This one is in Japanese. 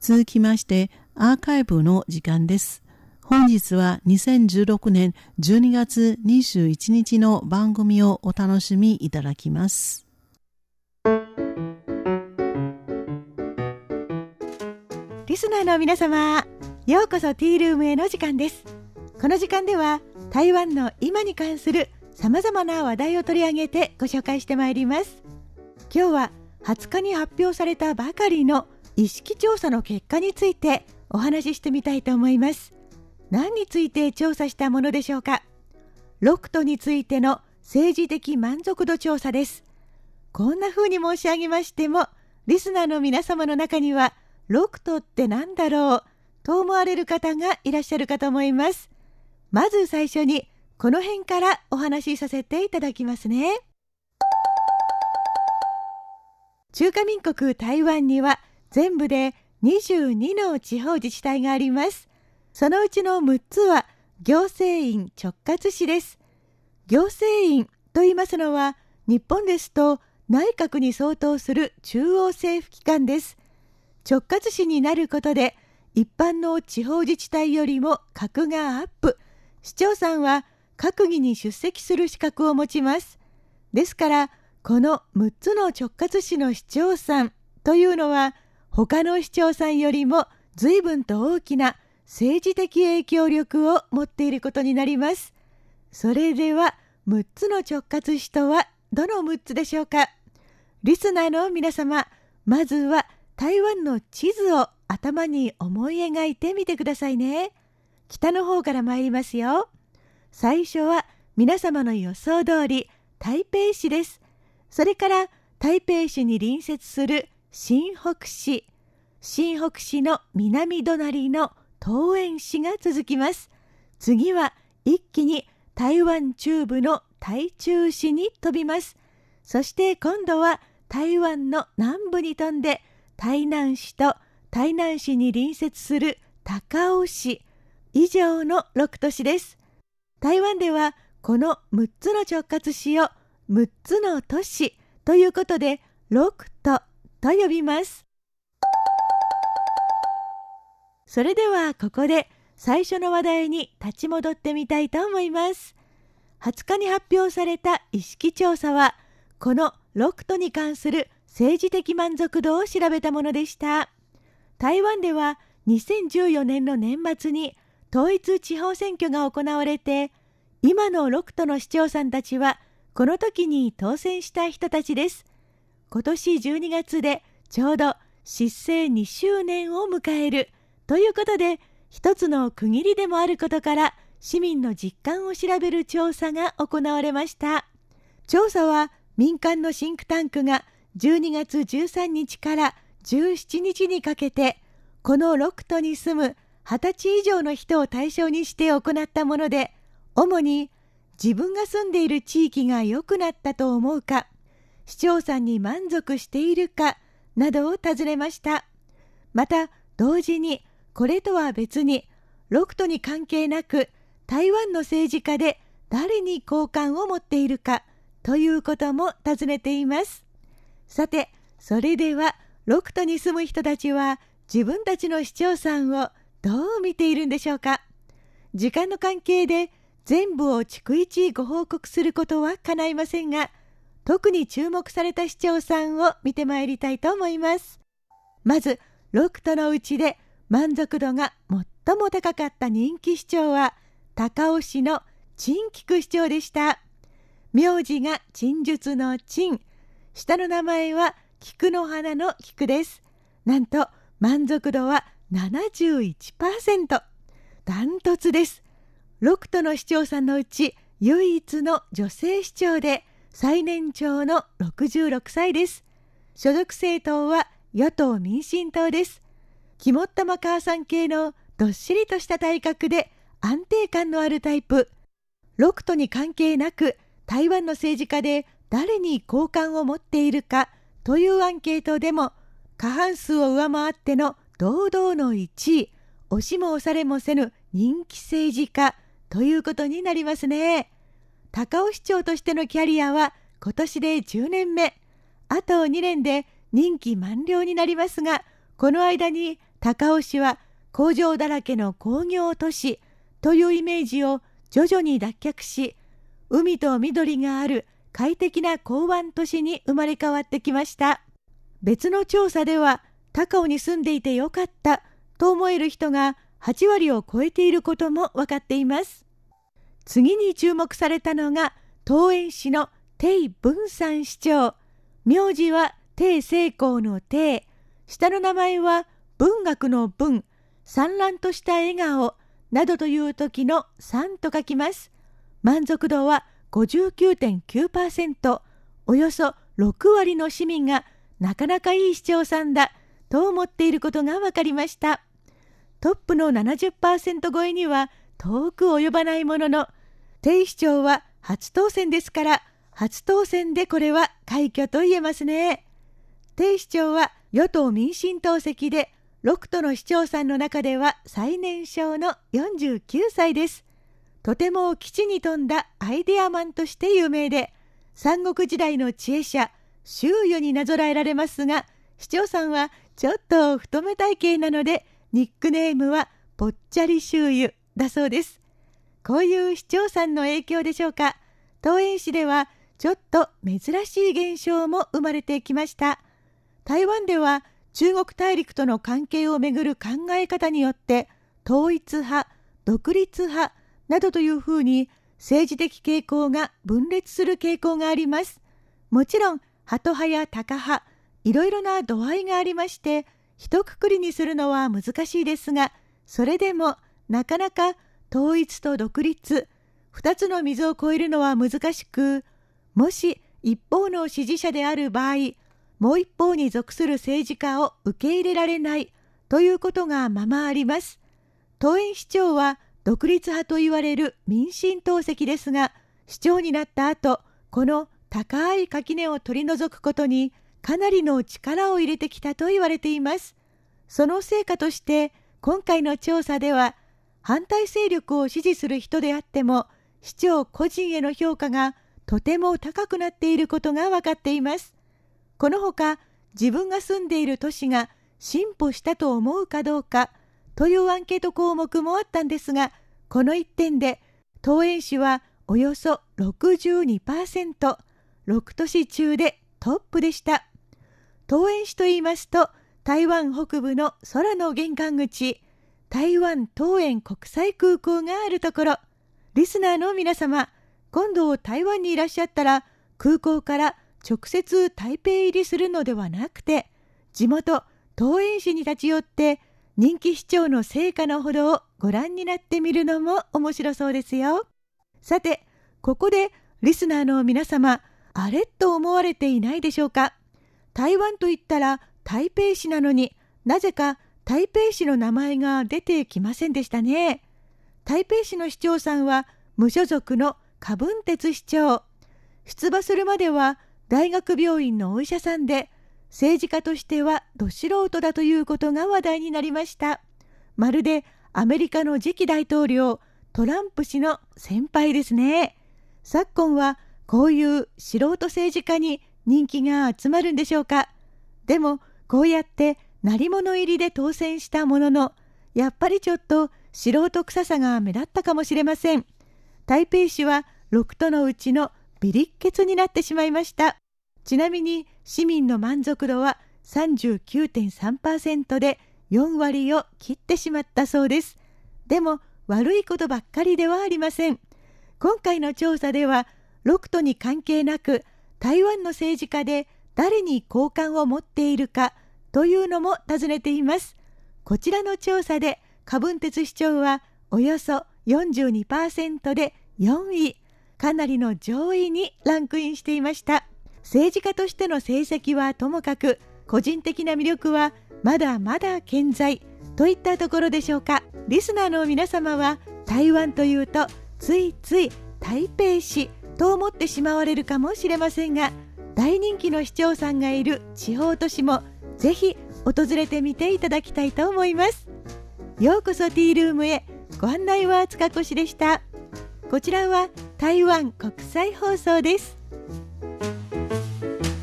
続きましてアーカイブの時間です。本日は2016年12月21日の番組をお楽しみいただきます。リスナーの皆様、ようこそティールームへの時間です。この時間では台湾の今に関するさまざまな話題を取り上げてご紹介してまいります。今日は20日に発表されたばかりの意識調査の結果についてお話ししてみたいと思います。何について調査したものでしょうか？ロクトについての政治的満足度調査です。こんな風に申し上げましてもリスナーの皆様の中にはロクトって何だろうと思われる方がいらっしゃるかと思います。まず最初にこの辺からお話しさせていただきますね。中華民国台湾には全部で22の地方自治体があります。そのうちの6つは行政院直轄市です。行政院と言いますのは日本ですと内閣に相当する中央政府機関です。直轄市になることで一般の地方自治体よりも格がアップ。市長さんは閣議に出席する資格を持ちます。ですからこの6つの直轄市の市長さんというのは他の市長さんよりも随分と大きな政治的影響力を持っていることになります。それでは6つの直轄市とはどの6つでしょうか？リスナーの皆様、まずは台湾の地図を頭に思い描いてみてくださいね。北の方から参りますよ。最初は皆様の予想通り台北市です。それから台北市に隣接する新北市、新北市の南隣の桃園市が続きます。次は一気に台湾中部の台中市に飛びます。そして今度は台湾の南部に飛んで台南市と台南市に隣接する高雄市以上の6都市です。台湾ではこの6つの直轄市を6つの都市ということで6都と呼びます。それではここで最初の話題に立ち戻ってみたいと思います。20日に発表された意識調査はこの6都に関する政治的満足度を調べたものでした。台湾では2014年の年末に統一地方選挙が行われて今の6都の市長さんたちはこの時に当選した人たちです。今年12月でちょうど失政2周年を迎えるということで、一つの区切りでもあることから市民の実感を調べる調査が行われました。調査は民間のシンクタンクが12月13日から17日にかけてこの6都に住む20歳以上の人を対象にして行ったもので主に自分が住んでいる地域が良くなったと思うか、市長さんに満足しているかなどを尋ねました。また、同時にこれとは別に、6都に関係なく台湾の政治家で誰に好感を持っているかということも尋ねています。さて、それでは6都に住む人たちは自分たちの市長さんをどう見ているんでしょうか？時間の関係で全部を逐一ご報告することは叶いませんが、特に注目された市長さんを見てまいりたいと思います。まず、6都のうちで満足度が最も高かった人気市長は、高尾市の陳菊市長でした。名字が陳術の陳、下の名前は菊の花の菊です。なんと満足度は71%。ダントツです。6都の市長さんのうち唯一の女性市長で最年長の66歳です。所属政党は与党民進党です。肝っ玉母さん系のどっしりとした体格で安定感のあるタイプ。6都に関係なく台湾の政治家で誰に好感を持っているかというアンケートでも過半数を上回っての堂々の1位、押しも押されもせぬ人気政治家ということになりますね。高尾市長としてのキャリアは今年で10年目。あと2年で任期満了になりますが、この間に高尾市は工場だらけの工業都市というイメージを徐々に脱却し海と緑がある快適な港湾都市に生まれ変わってきました別の調査では高尾に住んでいてよかったと思える人が8割を超えていることも分かっています次に注目されたのが東園市の定文山市長。名字は定成功の定下の名前は文学の文。産卵とした笑顔。などという時の3と書きます。満足度は59.9%およそ6割の市民がなかなかいい市長さんだ。と思っていることが分かりました。トップの70%超えには遠く及ばないものの定市長は初当選ですから初当選でこれは快挙と言えますね。定市長は与党民進党籍で6都の市長さんの中では最年少の49歳です。とても基地に富んだアイデアマンとして有名で三国時代の知恵者周囲になぞらえられますが市長さんはちょっと太め体型なのでニックネームはぽっちゃり周囲。だそうです。こういう市長さんの影響でしょうか？東園市ではちょっと珍しい現象も生まれてきました。台湾では中国大陸との関係をめぐる考え方によって統一派独立派などというふうに政治的傾向が分裂する傾向があります。もちろん、ハト派やタカ派、いろいろな度合いがありまして、一括りにするのは難しいですが、それでもなかなか統一と独立、二つの水を越えるのは難しく、もし一方の支持者である場合、もう一方に属する政治家を受け入れられないということがままあります。東園市長は独立派と言われる民進党籍ですが市長になった後この高い垣根を取り除くことにかなりの力を入れてきたと言われていますその成果として今回の調査では反対勢力を支持する人であっても市長個人への評価がとても高くなっていることが分かっていますこのほか自分が住んでいる都市が進歩したと思うかどうかというアンケート項目もあったんですが、この1点で、東園市はおよそ62%、6都市中でトップでした。東園市と言いますと、台湾北部の空の玄関口、台湾東園国際空港があるところ、リスナーの皆様、今度台湾にいらっしゃったら、空港から直接台北入りするのではなくて、地元東園市に立ち寄って人気市長の成果のほどをご覧になってみるのも面白そうですよ。さて、ここでリスナーの皆様、あれと思われていないでしょうか？台湾といったら台北市なのになぜか台北市の名前が出てきませんでしたね。台北市の市長さんは無所属の柯文哲市長。出馬するまでは大学病院のお医者さんで政治家としてはど素人だということが話題になりました。まるでアメリカの次期大統領トランプ氏の先輩ですね。昨今はこういう素人政治家に人気が集まるんでしょうか。でもこうやって鳴り物入りで当選したものの、やっぱりちょっと素人臭さが目立ったかもしれません。台北市は6都のうちのビリッケツになってしまいました。ちなみに市民の満足度は39.3%で4割を切ってしまったそうです。でも悪いことばっかりではありません。今回の調査では6都に関係なく台湾の政治家で誰に好感を持っているかというのも尋ねています。こちらの調査で柯文哲市長はおよそ42%で4位、かなりの上位にランクインしていました。政治家としての成績はともかく個人的な魅力はまだまだ健在といったところでしょうかリスナーの皆様は台湾というとついつい台北市と思ってしまわれるかもしれませんが大人気の市長さんがいる地方都市もぜひ訪れてみていただきたいと思います。ようこそティールームへ。ご案内は塚越でした。こちらは台湾国際放送です。